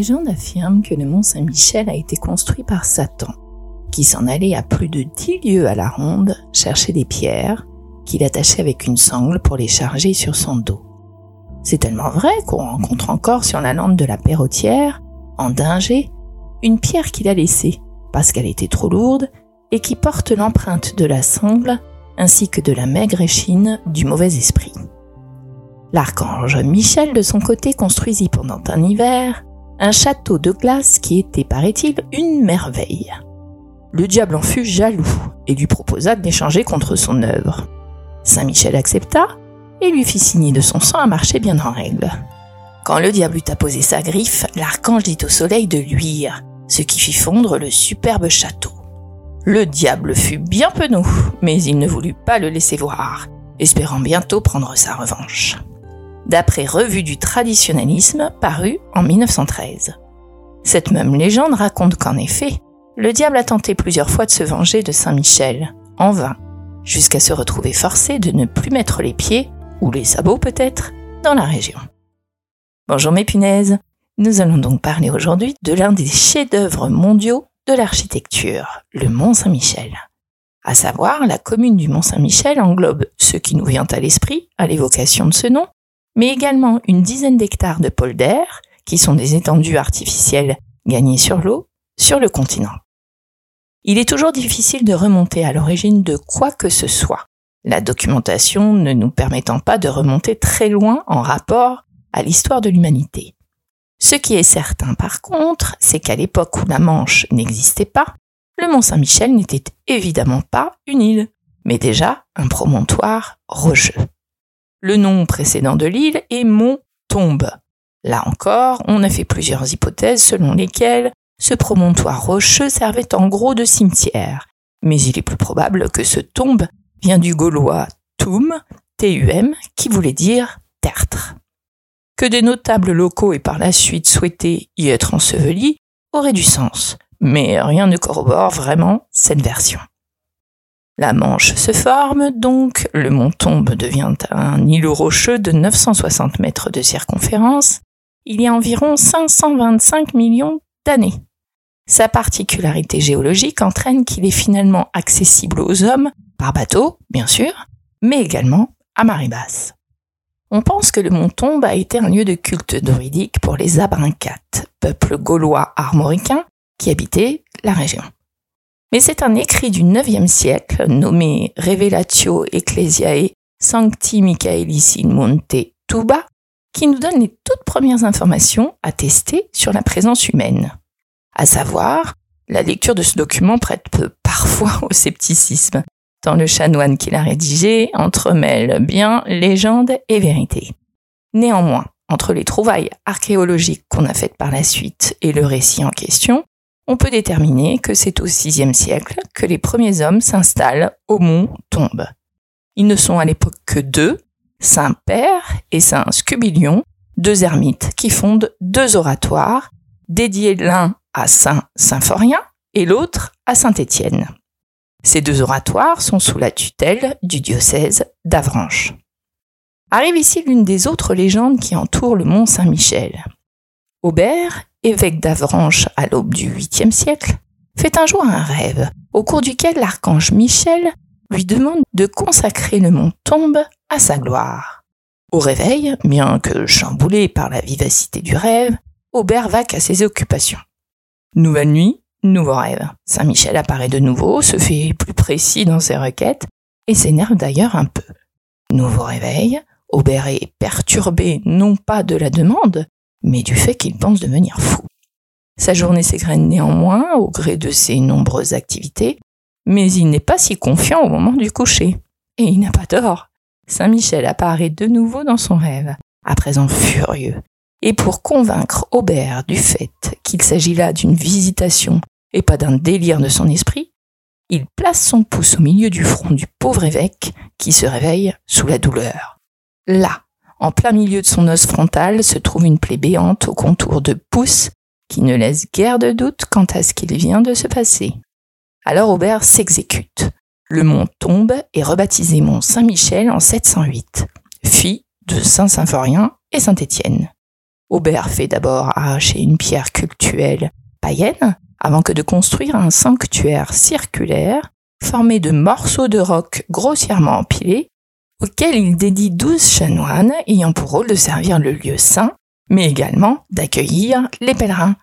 Légende affirme que le mont Saint-Michel a été construit par Satan, qui s'en allait à plus de dix lieues à la ronde chercher des pierres qu'il attachait avec une sangle pour les charger sur son dos. C'est tellement vrai qu'on rencontre encore sur la lande de la Perrotière, en Dinger, une pierre qu'il a laissée parce qu'elle était trop lourde et qui porte l'empreinte de la sangle ainsi que de la maigre échine du mauvais esprit. L'archange Michel de son côté construisit pendant un hiver un château de glace qui était, paraît-il, une merveille. Le diable en fut jaloux et lui proposa de l'échanger contre son œuvre. Saint Michel accepta et lui fit signer de son sang un marché bien en règle. Quand le diable eut apposé sa griffe, l'archange dit au soleil de luire, ce qui fit fondre le superbe château. Le diable fut bien penaud, mais il ne voulut pas le laisser voir, espérant bientôt prendre sa revanche d'après Revue du traditionnalisme paru en 1913. Cette même légende raconte qu'en effet, le diable a tenté plusieurs fois de se venger de Saint Michel, en vain, jusqu'à se retrouver forcé de ne plus mettre les pieds, ou les sabots peut-être, dans la région. Bonjour mes punaises, nous allons donc parler aujourd'hui de l'un des chefs-d'œuvre mondiaux de l'architecture, le Mont Saint-Michel. À savoir, la commune du Mont Saint-Michel englobe ce qui nous vient à l'esprit à l'évocation de ce nom, mais également une dizaine d'hectares de polders, qui sont des étendues artificielles gagnées sur l'eau, sur le continent. Il est toujours difficile de remonter à l'origine de quoi que ce soit, la documentation ne nous permettant pas de remonter très loin en rapport à l'histoire de l'humanité. Ce qui est certain par contre, c'est qu'à l'époque où la Manche n'existait pas, le Mont Saint-Michel n'était évidemment pas une île, mais déjà un promontoire rocheux. Le nom précédent de l'île est Mont Tombe. Là encore, on a fait plusieurs hypothèses selon lesquelles ce promontoire rocheux servait en gros de cimetière, mais il est plus probable que ce tombe vient du gaulois tum, T-U-M, qui voulait dire tertre. Que des notables locaux aient par la suite souhaité y être ensevelis aurait du sens, mais rien ne corrobore vraiment cette version. La Manche se forme, donc le mont Tombe devient un îlot rocheux de 960 mètres de circonférence il y a environ 525 millions d'années. Sa particularité géologique entraîne qu'il est finalement accessible aux hommes, par bateau, bien sûr, mais également à marée basse. On pense que le mont Tombe a été un lieu de culte druidique pour les Abrincates, peuple gaulois armoricain qui habitait la région. Mais c'est un écrit du IXe siècle nommé Revelatio Ecclesiae Sancti Michaelis in Monte Tuba qui nous donne les toutes premières informations attestées sur la présence humaine. À savoir, la lecture de ce document prête peu parfois au scepticisme, tant le chanoine qui l'a rédigé entremêle bien légende et vérité. Néanmoins, entre les trouvailles archéologiques qu'on a faites par la suite et le récit en question, on peut déterminer que c'est au VIe siècle que les premiers hommes s'installent au mont Tombe. Ils ne sont à l'époque que deux, Saint Père et Saint Scubilion, deux ermites qui fondent deux oratoires, dédiés l'un à Saint Symphorien et l'autre à Saint Étienne. Ces deux oratoires sont sous la tutelle du diocèse d'Avranches. Arrive ici l'une des autres légendes qui entourent le mont Saint-Michel. Aubert évêque d'Avranches à l'aube du 8e siècle, fait un jour un rêve, au cours duquel l'archange Michel lui demande de consacrer le mont Tombe à sa gloire. Au réveil, bien que chamboulé par la vivacité du rêve, Aubert va qu'à ses occupations. Nouvelle nuit, nouveau rêve. Saint Michel apparaît de nouveau, se fait plus précis dans ses requêtes, et s'énerve d'ailleurs un peu. Nouveau réveil, Aubert est perturbé non pas de la demande, mais du fait qu'il pense devenir fou. Sa journée s'égrène néanmoins au gré de ses nombreuses activités, mais il n'est pas si confiant au moment du coucher. Et il n'a pas tort. Saint-Michel apparaît de nouveau dans son rêve, à présent furieux. Et pour convaincre Aubert du fait qu'il s'agit là d'une visitation et pas d'un délire de son esprit, il place son pouce au milieu du front du pauvre évêque qui se réveille sous la douleur. Là, en plein milieu de son os frontal se trouve une plaie béante au contour de pouce qui ne laisse guère de doute quant à ce qu'il vient de se passer. Alors Aubert s'exécute. Le mont tombe et rebaptisé mont Saint-Michel en 708, fille de Saint-Symphorien et Saint-Étienne. Aubert fait d'abord arracher une pierre cultuelle païenne avant que de construire un sanctuaire circulaire formé de morceaux de roc grossièrement empilés auquel il dédie douze chanoines ayant pour rôle de servir le lieu saint, mais également d'accueillir les pèlerins.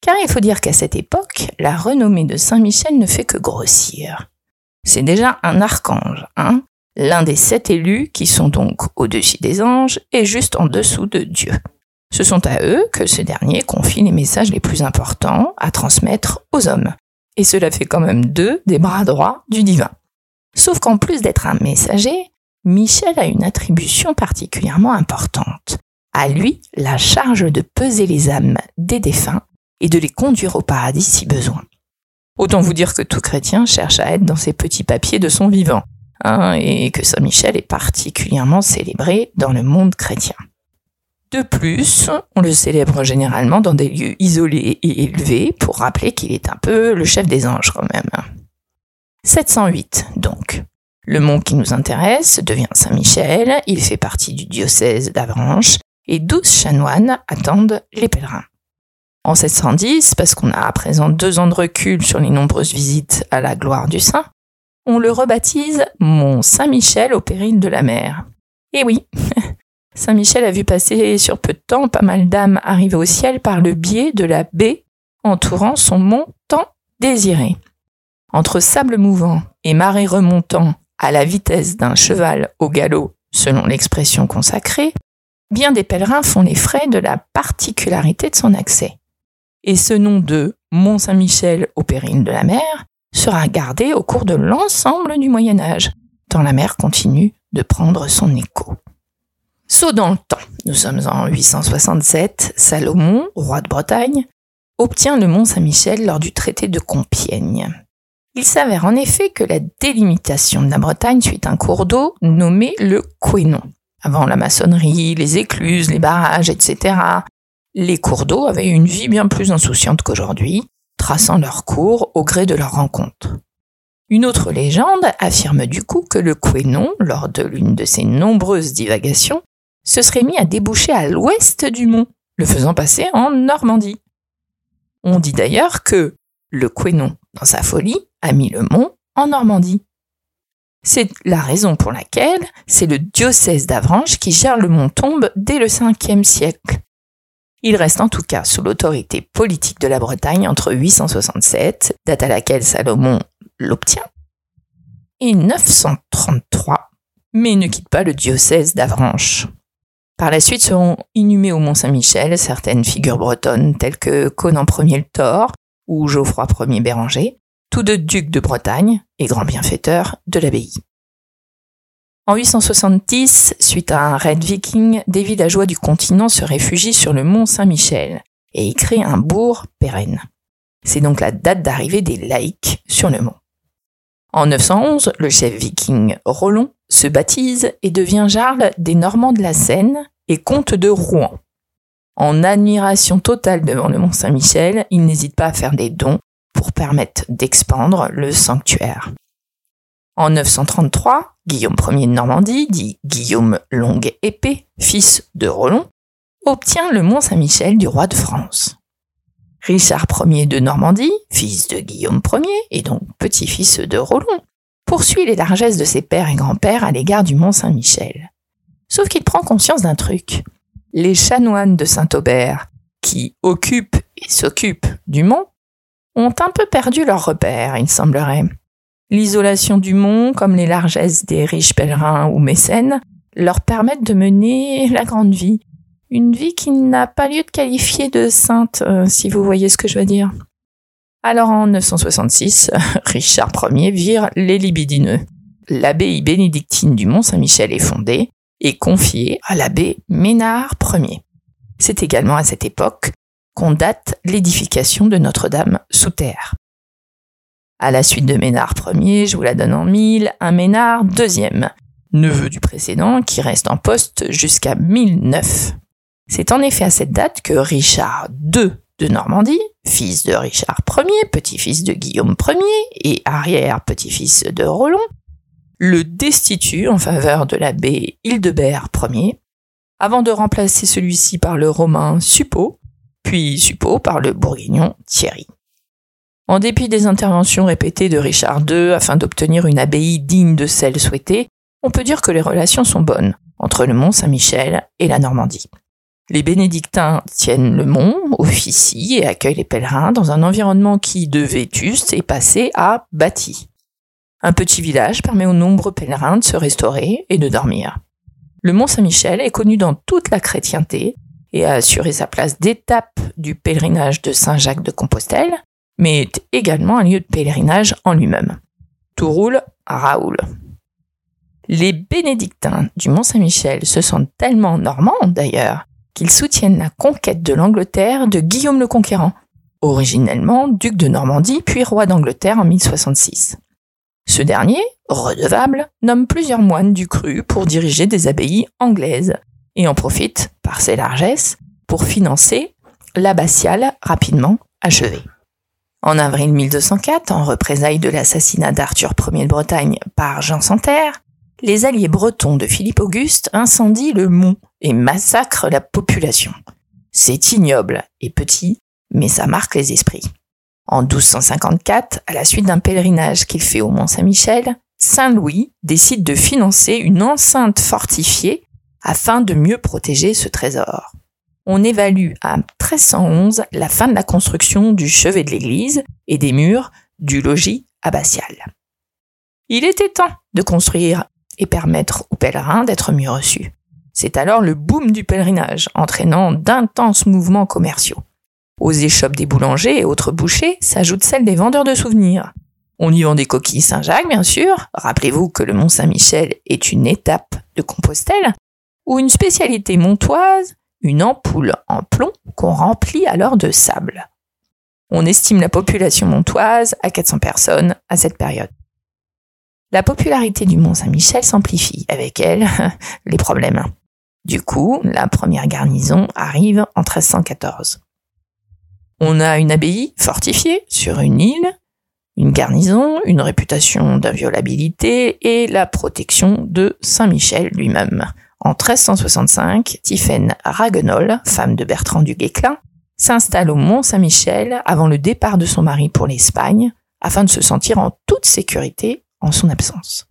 Car il faut dire qu'à cette époque, la renommée de Saint-Michel ne fait que grossir. C'est déjà un archange, hein, l'un des sept élus qui sont donc au-dessus des anges et juste en dessous de Dieu. Ce sont à eux que ce dernier confie les messages les plus importants à transmettre aux hommes. Et cela fait quand même d'eux des bras droits du divin. Sauf qu'en plus d'être un messager, Michel a une attribution particulièrement importante. À lui la charge de peser les âmes des défunts et de les conduire au paradis si besoin. Autant vous dire que tout chrétien cherche à être dans ses petits papiers de son vivant, hein, et que Saint Michel est particulièrement célébré dans le monde chrétien. De plus, on le célèbre généralement dans des lieux isolés et élevés pour rappeler qu'il est un peu le chef des anges quand même. 708 donc. Le mont qui nous intéresse devient Saint-Michel, il fait partie du diocèse d'Avranches et douze chanoines attendent les pèlerins. En 710, parce qu'on a à présent deux ans de recul sur les nombreuses visites à la gloire du saint, on le rebaptise Mont Saint-Michel au péril de la mer. Et oui, Saint-Michel a vu passer sur peu de temps pas mal d'âmes arrivées au ciel par le biais de la baie entourant son mont tant désiré. Entre sable mouvant et marée remontant à la vitesse d'un cheval au galop, selon l'expression consacrée, bien des pèlerins font les frais de la particularité de son accès. Et ce nom de Mont Saint-Michel au péril de la mer sera gardé au cours de l'ensemble du Moyen Âge, tant la mer continue de prendre son écho. Saut dans le temps, nous sommes en 867, Salomon, roi de Bretagne, obtient le Mont Saint-Michel lors du traité de Compiègne. Il s'avère en effet que la délimitation de la Bretagne suit un cours d'eau nommé le Quénon. Avant la maçonnerie, les écluses, les barrages, etc., les cours d'eau avaient une vie bien plus insouciante qu'aujourd'hui, traçant leur cours au gré de leurs rencontres. Une autre légende affirme du coup que le Quénon, lors de l'une de ses nombreuses divagations, se serait mis à déboucher à l'ouest du mont, le faisant passer en Normandie. On dit d'ailleurs que le Quénon, dans sa folie, a mis le mont en Normandie. C'est la raison pour laquelle c'est le diocèse d'Avranches qui gère le mont Tombe dès le 5e siècle. Il reste en tout cas sous l'autorité politique de la Bretagne entre 867, date à laquelle Salomon l'obtient, et 933, mais ne quitte pas le diocèse d'Avranches. Par la suite seront inhumées au Mont Saint-Michel certaines figures bretonnes telles que Conan Ier le Thor ou Geoffroy Ier Béranger, tous deux ducs de Bretagne et grands bienfaiteurs de l'abbaye. En 870, suite à un raid viking, des villageois du continent se réfugient sur le mont Saint-Michel et y créent un bourg pérenne. C'est donc la date d'arrivée des laïcs sur le mont. En 911, le chef viking Rollon se baptise et devient jarl des Normands de la Seine et comte de Rouen. En admiration totale devant le mont Saint-Michel, il n'hésite pas à faire des dons pour permettre d'expandre le sanctuaire. En 933, Guillaume Ier de Normandie, dit Guillaume Longue Épée, fils de Rollon, obtient le Mont Saint-Michel du roi de France. Richard Ier de Normandie, fils de Guillaume Ier et donc petit-fils de Rollon, poursuit les largesses de ses pères et grands-pères à l'égard du Mont Saint-Michel. Sauf qu'il prend conscience d'un truc. Les chanoines de Saint-Aubert, qui occupent et s'occupent du mont, ont un peu perdu leur repère, il semblerait. L'isolation du mont, comme les largesses des riches pèlerins ou mécènes, leur permettent de mener la grande vie. Une vie qui n'a pas lieu de qualifier de sainte, euh, si vous voyez ce que je veux dire. Alors en 966, Richard Ier vire les libidineux. L'abbaye bénédictine du Mont Saint-Michel est fondée et confiée à l'abbé Ménard Ier. C'est également à cette époque qu'on date l'édification de Notre-Dame sous terre. À la suite de Ménard Ier, je vous la donne en mille, un Ménard deuxième, neveu du précédent qui reste en poste jusqu'à 1009. C'est en effet à cette date que Richard II de Normandie, fils de Richard Ier, petit-fils de Guillaume Ier et arrière-petit-fils de Roland, le destitue en faveur de l'abbé Hildebert Ier, avant de remplacer celui-ci par le romain Suppot, puis Suppot par le bourguignon Thierry. En dépit des interventions répétées de Richard II afin d'obtenir une abbaye digne de celle souhaitée, on peut dire que les relations sont bonnes entre le Mont Saint-Michel et la Normandie. Les bénédictins tiennent le mont, officient et accueillent les pèlerins dans un environnement qui, de vétuste, est passé à bâti. Un petit village permet aux nombreux pèlerins de se restaurer et de dormir. Le Mont Saint-Michel est connu dans toute la chrétienté et a assuré sa place d'étape du pèlerinage de Saint-Jacques de Compostelle, mais est également un lieu de pèlerinage en lui-même. Tout roule à Raoul. Les bénédictins du Mont Saint-Michel se sentent tellement normands d'ailleurs qu'ils soutiennent la conquête de l'Angleterre de Guillaume le Conquérant, originellement duc de Normandie puis roi d'Angleterre en 1066. Ce dernier, redevable, nomme plusieurs moines du cru pour diriger des abbayes anglaises et en profite, par ses largesses, pour financer l'abbatiale rapidement achevée. En avril 1204, en représailles de l'assassinat d'Arthur Ier de Bretagne par Jean Santerre, les alliés bretons de Philippe Auguste incendient le mont et massacrent la population. C'est ignoble et petit, mais ça marque les esprits. En 1254, à la suite d'un pèlerinage qu'il fait au Mont Saint-Michel, Saint Louis décide de financer une enceinte fortifiée afin de mieux protéger ce trésor. On évalue à 1311 la fin de la construction du chevet de l'église et des murs du logis abbatial. Il était temps de construire et permettre aux pèlerins d'être mieux reçus. C'est alors le boom du pèlerinage, entraînant d'intenses mouvements commerciaux. Aux échoppes des boulangers et autres bouchers s'ajoutent celles des vendeurs de souvenirs. On y vend des coquilles Saint-Jacques, bien sûr. Rappelez-vous que le Mont Saint-Michel est une étape de Compostelle, ou une spécialité montoise, une ampoule en plomb qu'on remplit alors de sable. On estime la population montoise à 400 personnes à cette période. La popularité du Mont Saint-Michel s'amplifie, avec elle les problèmes. Du coup, la première garnison arrive en 1314. On a une abbaye fortifiée sur une île, une garnison, une réputation d'inviolabilité et la protection de Saint-Michel lui-même. En 1365, Tiphaine Raguenol, femme de Bertrand du Guesclin, s'installe au Mont Saint-Michel avant le départ de son mari pour l'Espagne, afin de se sentir en toute sécurité en son absence.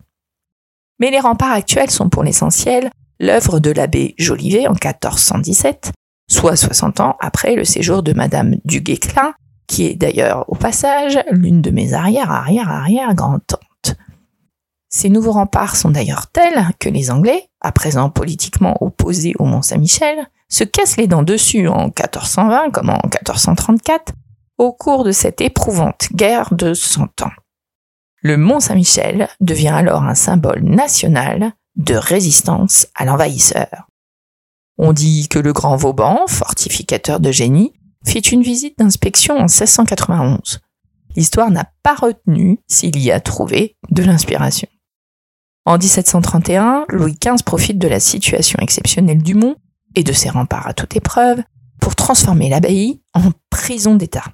Mais les remparts actuels sont pour l'essentiel l'œuvre de l'abbé Jolivet en 1417, soit 60 ans après le séjour de Madame du Guesclin, qui est d'ailleurs au passage l'une de mes arrière-arrière-arrière-grand-tantes. Ces nouveaux remparts sont d'ailleurs tels que les Anglais, à présent politiquement opposés au Mont Saint-Michel, se cassent les dents dessus en 1420 comme en 1434, au cours de cette éprouvante guerre de Cent Ans. Le Mont Saint-Michel devient alors un symbole national de résistance à l'envahisseur. On dit que le grand Vauban, fortificateur de génie, fit une visite d'inspection en 1691. L'histoire n'a pas retenu s'il y a trouvé de l'inspiration. En 1731, Louis XV profite de la situation exceptionnelle du mont et de ses remparts à toute épreuve pour transformer l'abbaye en prison d'État.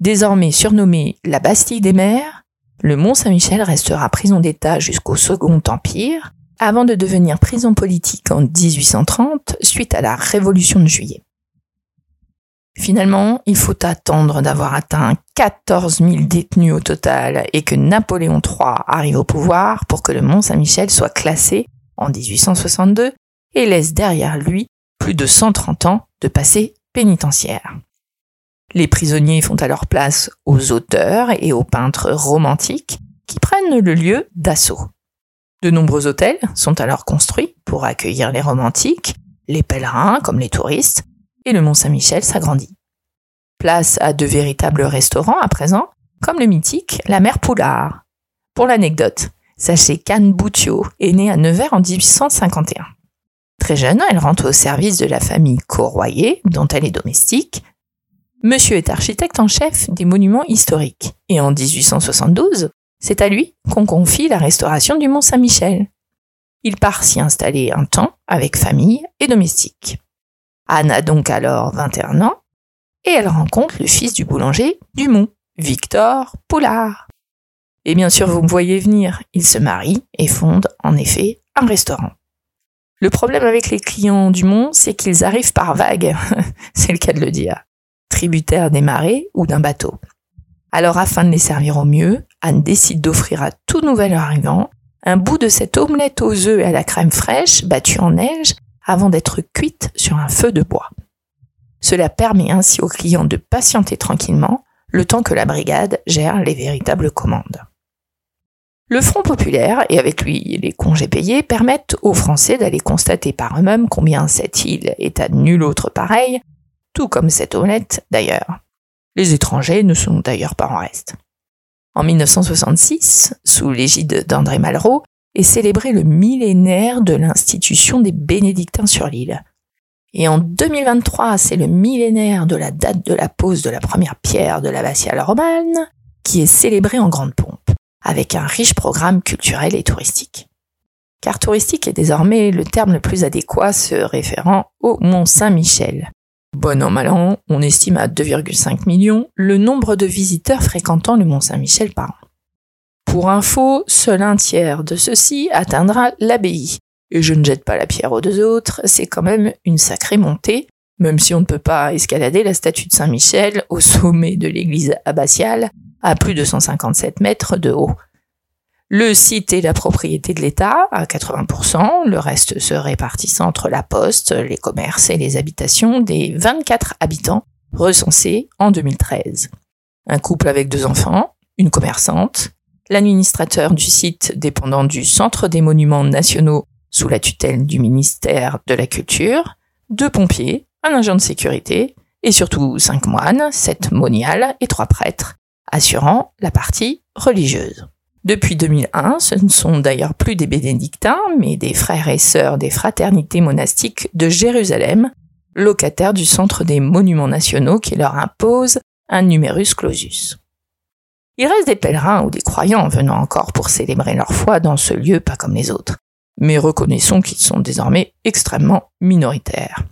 Désormais surnommée la Bastille des Mers, le Mont Saint-Michel restera prison d'État jusqu'au Second Empire, avant de devenir prison politique en 1830 suite à la Révolution de juillet. Finalement, il faut attendre d'avoir atteint 14 000 détenus au total et que Napoléon III arrive au pouvoir pour que le Mont Saint-Michel soit classé en 1862 et laisse derrière lui plus de 130 ans de passé pénitentiaire. Les prisonniers font alors place aux auteurs et aux peintres romantiques qui prennent le lieu d'assaut. De nombreux hôtels sont alors construits pour accueillir les romantiques, les pèlerins comme les touristes, et le Mont Saint-Michel s'agrandit. Place à de véritables restaurants à présent, comme le mythique La Mère Poulard. Pour l'anecdote, sachez qu'Anne Boutiot est née à Nevers en 1851. Très jeune, elle rentre au service de la famille Corroyer, dont elle est domestique, Monsieur est architecte en chef des monuments historiques. Et en 1872, c'est à lui qu'on confie la restauration du Mont Saint-Michel. Il part s'y installer un temps avec famille et domestique. Anne a donc alors 21 ans et elle rencontre le fils du boulanger du Mont, Victor Poulard. Et bien sûr, vous me voyez venir, ils se marient et fondent en effet un restaurant. Le problème avec les clients du Mont, c'est qu'ils arrivent par vagues, c'est le cas de le dire, tributaires des marées ou d'un bateau. Alors afin de les servir au mieux, Anne décide d'offrir à tout nouvel arrivant un bout de cette omelette aux œufs et à la crème fraîche battue en neige avant d'être cuite sur un feu de bois. Cela permet ainsi aux clients de patienter tranquillement le temps que la brigade gère les véritables commandes. Le Front populaire, et avec lui les congés payés, permettent aux Français d'aller constater par eux-mêmes combien cette île est à nul autre pareil, tout comme cette omelette d'ailleurs. Les étrangers ne sont d'ailleurs pas en reste. En 1966, sous l'égide d'André Malraux, est célébré le millénaire de l'institution des bénédictins sur l'île. Et en 2023, c'est le millénaire de la date de la pose de la première pierre de l'abbatiale romane, qui est célébré en grande pompe avec un riche programme culturel et touristique. Car touristique est désormais le terme le plus adéquat se référant au Mont Saint-Michel. Bon an mal an, on estime à 2,5 millions le nombre de visiteurs fréquentant le Mont Saint-Michel par an. Pour info, seul un tiers de ceux-ci atteindra l'abbaye. Et je ne jette pas la pierre aux deux autres, c'est quand même une sacrée montée, même si on ne peut pas escalader la statue de Saint-Michel au sommet de l'église abbatiale, à plus de 157 mètres de haut. Le site est la propriété de l'État à 80%, le reste se répartissant entre la poste, les commerces et les habitations des 24 habitants recensés en 2013. Un couple avec deux enfants, une commerçante, l'administrateur du site dépendant du Centre des Monuments Nationaux sous la tutelle du ministère de la Culture, deux pompiers, un agent de sécurité, et surtout cinq moines, sept moniales et trois prêtres, assurant la partie religieuse. Depuis 2001, ce ne sont d'ailleurs plus des bénédictins, mais des frères et sœurs des fraternités monastiques de Jérusalem, locataires du Centre des Monuments Nationaux qui leur impose un numerus clausus. Il reste des pèlerins ou des croyants venant encore pour célébrer leur foi dans ce lieu pas comme les autres, mais reconnaissons qu'ils sont désormais extrêmement minoritaires.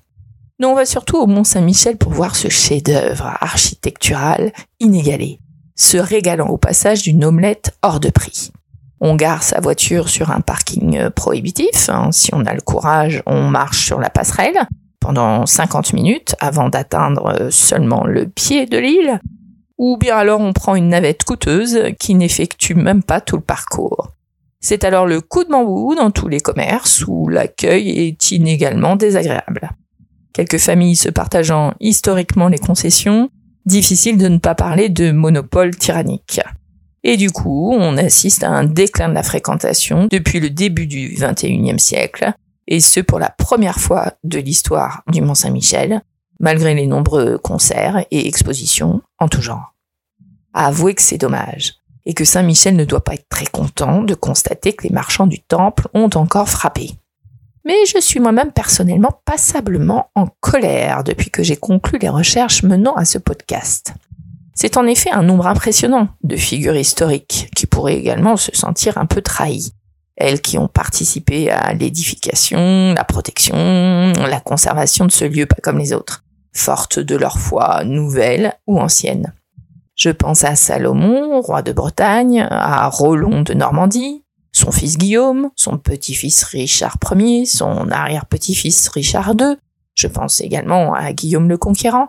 Nous on va surtout au Mont Saint-Michel pour voir ce chef-d'œuvre architectural inégalé, se régalant au passage d'une omelette hors de prix. On gare sa voiture sur un parking euh, prohibitif. Hein. Si on a le courage, on marche sur la passerelle pendant 50 minutes avant d'atteindre euh, seulement le pied de l'île. Ou bien alors on prend une navette coûteuse qui n'effectue même pas tout le parcours. C'est alors le coup de bambou dans tous les commerces où l'accueil est inégalement désagréable. Quelques familles se partageant historiquement les concessions, difficile de ne pas parler de monopole tyrannique. Et du coup, on assiste à un déclin de la fréquentation depuis le début du XXIe siècle, et ce pour la première fois de l'histoire du Mont Saint-Michel, malgré les nombreux concerts et expositions en tout genre. À avouer que c'est dommage, et que Saint-Michel ne doit pas être très content de constater que les marchands du temple ont encore frappé mais je suis moi-même personnellement passablement en colère depuis que j'ai conclu les recherches menant à ce podcast. C'est en effet un nombre impressionnant de figures historiques qui pourraient également se sentir un peu trahies. Elles qui ont participé à l'édification, la protection, la conservation de ce lieu pas comme les autres, fortes de leur foi nouvelle ou ancienne. Je pense à Salomon, roi de Bretagne, à Rollon de Normandie, son fils Guillaume, son petit-fils Richard Ier, son arrière-petit-fils Richard II, je pense également à Guillaume le Conquérant,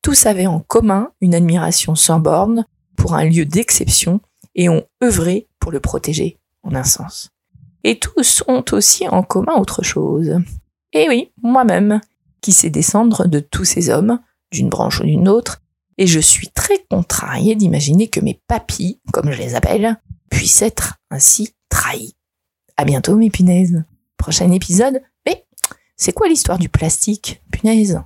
tous avaient en commun une admiration sans borne pour un lieu d'exception et ont œuvré pour le protéger, en un sens. Et tous ont aussi en commun autre chose. Et oui, moi-même, qui sais descendre de tous ces hommes, d'une branche ou d'une autre, et je suis très contrarié d'imaginer que mes papis, comme je les appelle, puissent être ainsi trahi. À bientôt mes punaises. Prochain épisode. Mais c'est quoi l'histoire du plastique, punaise